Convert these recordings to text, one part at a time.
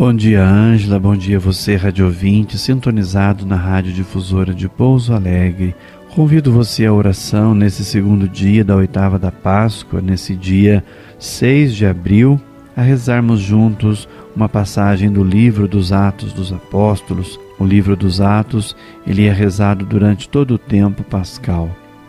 Bom dia, Ângela. Bom dia, você, rádio ouvinte, sintonizado na Rádio Difusora de Pouso Alegre. Convido você à oração nesse segundo dia da oitava da Páscoa, nesse dia 6 de abril, a rezarmos juntos uma passagem do livro dos Atos dos Apóstolos. O livro dos Atos, ele é rezado durante todo o tempo pascal,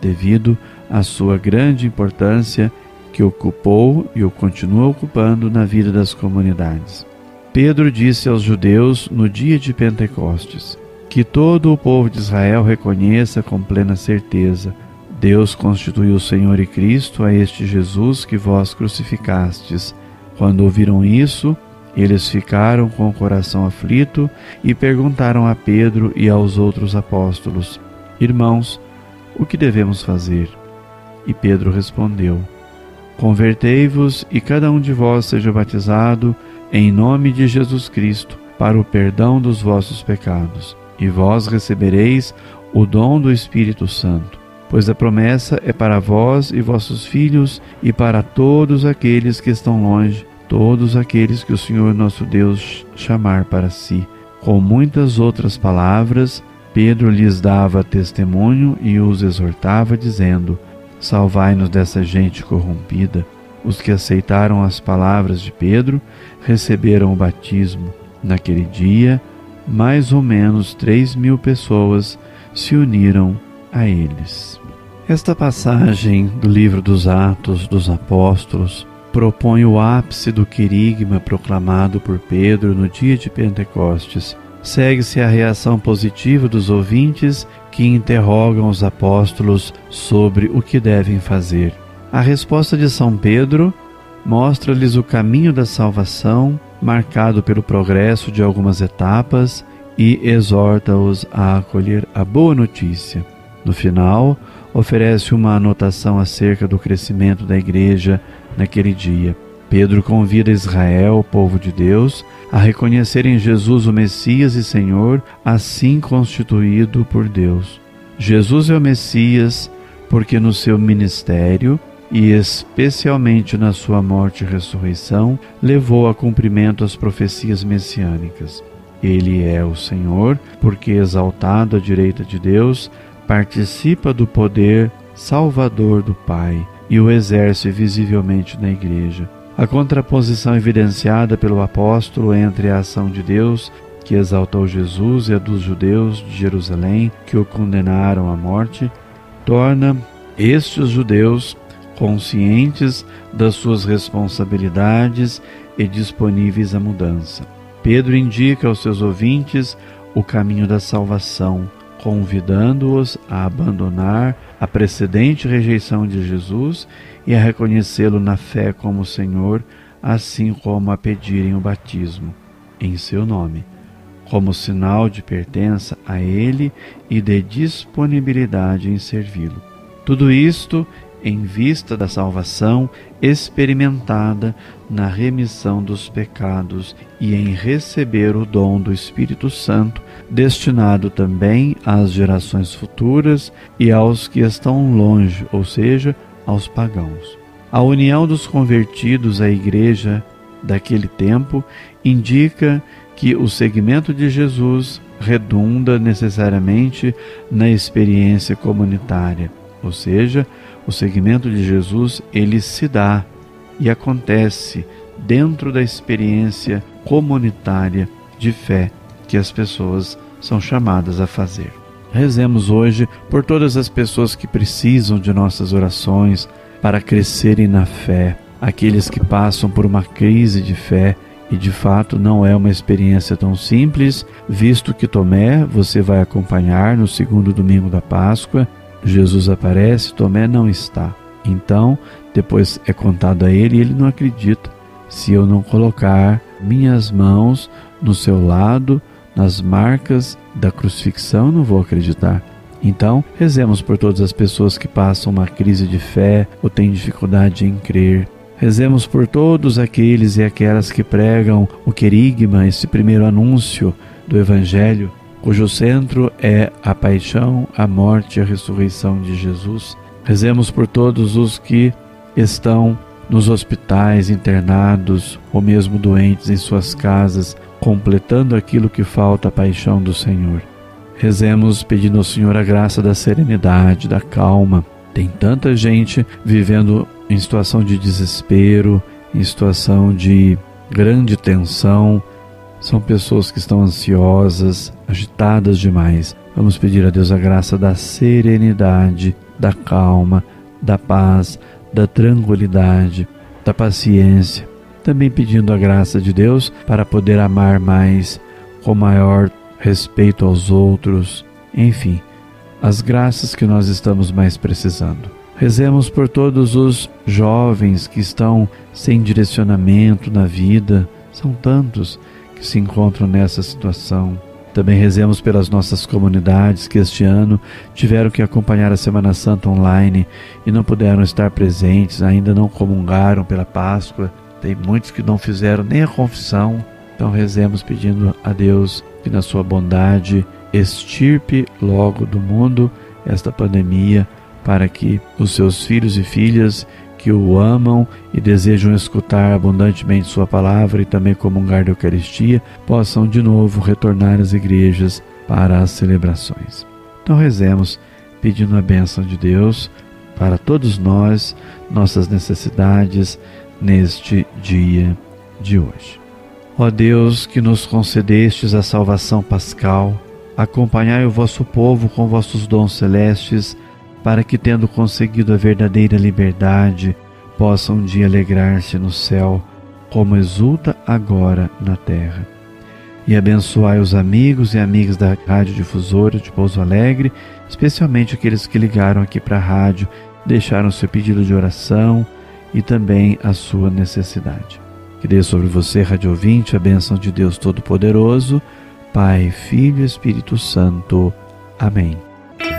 devido à sua grande importância que ocupou e o continua ocupando na vida das comunidades. Pedro disse aos judeus no dia de Pentecostes: Que todo o povo de Israel reconheça com plena certeza: Deus constituiu o Senhor e Cristo a este Jesus que vós crucificastes. Quando ouviram isso, eles ficaram com o coração aflito e perguntaram a Pedro e aos outros apóstolos: Irmãos, o que devemos fazer? E Pedro respondeu: Convertei-vos e cada um de vós seja batizado em nome de Jesus Cristo, para o perdão dos vossos pecados, e vós recebereis o dom do Espírito Santo, pois a promessa é para vós e vossos filhos e para todos aqueles que estão longe, todos aqueles que o Senhor nosso Deus chamar para si. Com muitas outras palavras, Pedro lhes dava testemunho e os exortava, dizendo: Salvai-nos dessa gente corrompida. Os que aceitaram as palavras de Pedro receberam o batismo. Naquele dia, mais ou menos três mil pessoas se uniram a eles. Esta passagem do livro dos Atos dos Apóstolos propõe o ápice do querigma proclamado por Pedro no dia de Pentecostes. Segue-se a reação positiva dos ouvintes que interrogam os apóstolos sobre o que devem fazer. A resposta de São Pedro mostra-lhes o caminho da salvação, marcado pelo progresso de algumas etapas, e exorta-os a acolher a boa notícia. No final, oferece uma anotação acerca do crescimento da Igreja naquele dia. Pedro convida Israel, o povo de Deus, a reconhecer em Jesus o Messias e Senhor, assim constituído por Deus. Jesus é o Messias porque no seu ministério e especialmente na sua morte e ressurreição, levou a cumprimento as profecias messiânicas. Ele é o Senhor, porque exaltado à direita de Deus, participa do poder salvador do Pai e o exerce visivelmente na Igreja. A contraposição evidenciada pelo apóstolo entre a ação de Deus, que exaltou Jesus, e a dos judeus de Jerusalém, que o condenaram à morte, torna estes judeus conscientes das suas responsabilidades e disponíveis à mudança. Pedro indica aos seus ouvintes o caminho da salvação, convidando-os a abandonar a precedente rejeição de Jesus e a reconhecê-lo na fé como Senhor, assim como a pedirem o batismo em seu nome, como sinal de pertença a Ele e de disponibilidade em servi-lo. Tudo isto em vista da salvação experimentada na remissão dos pecados e em receber o dom do Espírito Santo, destinado também às gerações futuras e aos que estão longe, ou seja, aos pagãos. A união dos convertidos à Igreja daquele tempo indica que o segmento de Jesus redunda necessariamente na experiência comunitária, ou seja, o seguimento de Jesus, ele se dá e acontece dentro da experiência comunitária de fé que as pessoas são chamadas a fazer. Rezemos hoje por todas as pessoas que precisam de nossas orações para crescerem na fé, aqueles que passam por uma crise de fé e de fato não é uma experiência tão simples, visto que Tomé você vai acompanhar no segundo domingo da Páscoa Jesus aparece, Tomé não está. Então, depois é contado a ele e ele não acredita se eu não colocar minhas mãos no seu lado, nas marcas da crucifixão, não vou acreditar. Então, rezemos por todas as pessoas que passam uma crise de fé ou têm dificuldade em crer. Rezemos por todos aqueles e aquelas que pregam o querigma, esse primeiro anúncio do Evangelho, cujo centro é a paixão, a morte e a ressurreição de Jesus. Rezemos por todos os que estão nos hospitais, internados ou mesmo doentes em suas casas, completando aquilo que falta à paixão do Senhor. Rezemos pedindo ao Senhor a graça da serenidade, da calma. Tem tanta gente vivendo em situação de desespero, em situação de grande tensão. São pessoas que estão ansiosas, agitadas demais. Vamos pedir a Deus a graça da serenidade, da calma, da paz, da tranquilidade, da paciência, também pedindo a graça de Deus para poder amar mais, com maior respeito aos outros, enfim, as graças que nós estamos mais precisando. Rezemos por todos os jovens que estão sem direcionamento na vida, são tantos que se encontram nessa situação. Também rezemos pelas nossas comunidades que este ano tiveram que acompanhar a Semana Santa online e não puderam estar presentes, ainda não comungaram pela Páscoa. Tem muitos que não fizeram nem a confissão. Então rezemos pedindo a Deus que, na sua bondade, extirpe logo do mundo esta pandemia para que os seus filhos e filhas que o amam e desejam escutar abundantemente Sua palavra e também comungar da Eucaristia, possam de novo retornar às igrejas para as celebrações. Então rezemos pedindo a bênção de Deus para todos nós, nossas necessidades neste dia de hoje. Ó Deus, que nos concedestes a salvação pascal, acompanhai o vosso povo com vossos dons celestes para que, tendo conseguido a verdadeira liberdade, possa um dia alegrar-se no céu, como exulta agora na terra. E abençoai os amigos e amigas da Rádio Difusora de Pouso Alegre, especialmente aqueles que ligaram aqui para a rádio, deixaram seu pedido de oração e também a sua necessidade. Que dê sobre você, rádio ouvinte, a bênção de Deus Todo-Poderoso, Pai, Filho e Espírito Santo. Amém.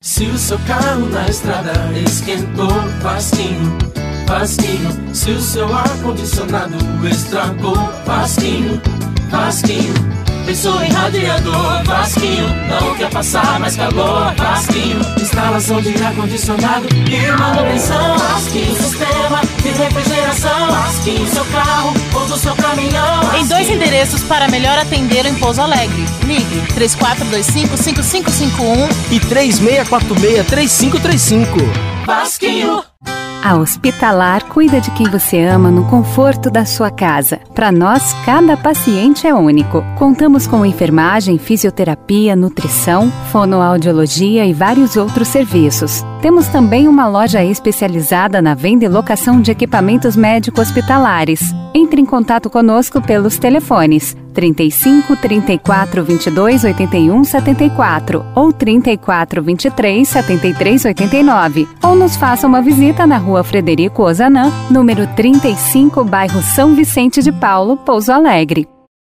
Se o seu carro na estrada esquentou, Vasquinho, Vasquinho. Se o seu ar-condicionado estragou, Vasquinho, Vasquinho. Pensou em radiador, Vasquinho. Não quer passar mais calor, Vasquinho. Instalação de ar-condicionado e manutenção, Vasquinho. Sistema de refrigeração, Vasquinho. Seu carro ou do seu caminhão, Vasquinho. Em dois endereços para melhor atender em Pouso Alegre. Ligue 3425-5551 e 3646-3535. Vasquinho. A Hospitalar cuida de quem você ama no conforto da sua casa. Para nós, cada paciente é único. Contamos com enfermagem, fisioterapia, nutrição, fonoaudiologia e vários outros serviços. Temos também uma loja especializada na venda e locação de equipamentos médico-hospitalares. Entre em contato conosco pelos telefones 35 34 22 81 74 ou 34 23 73 89 ou nos faça uma visita na rua Frederico Ozanam, número 35, bairro São Vicente de Paulo, Pouso Alegre.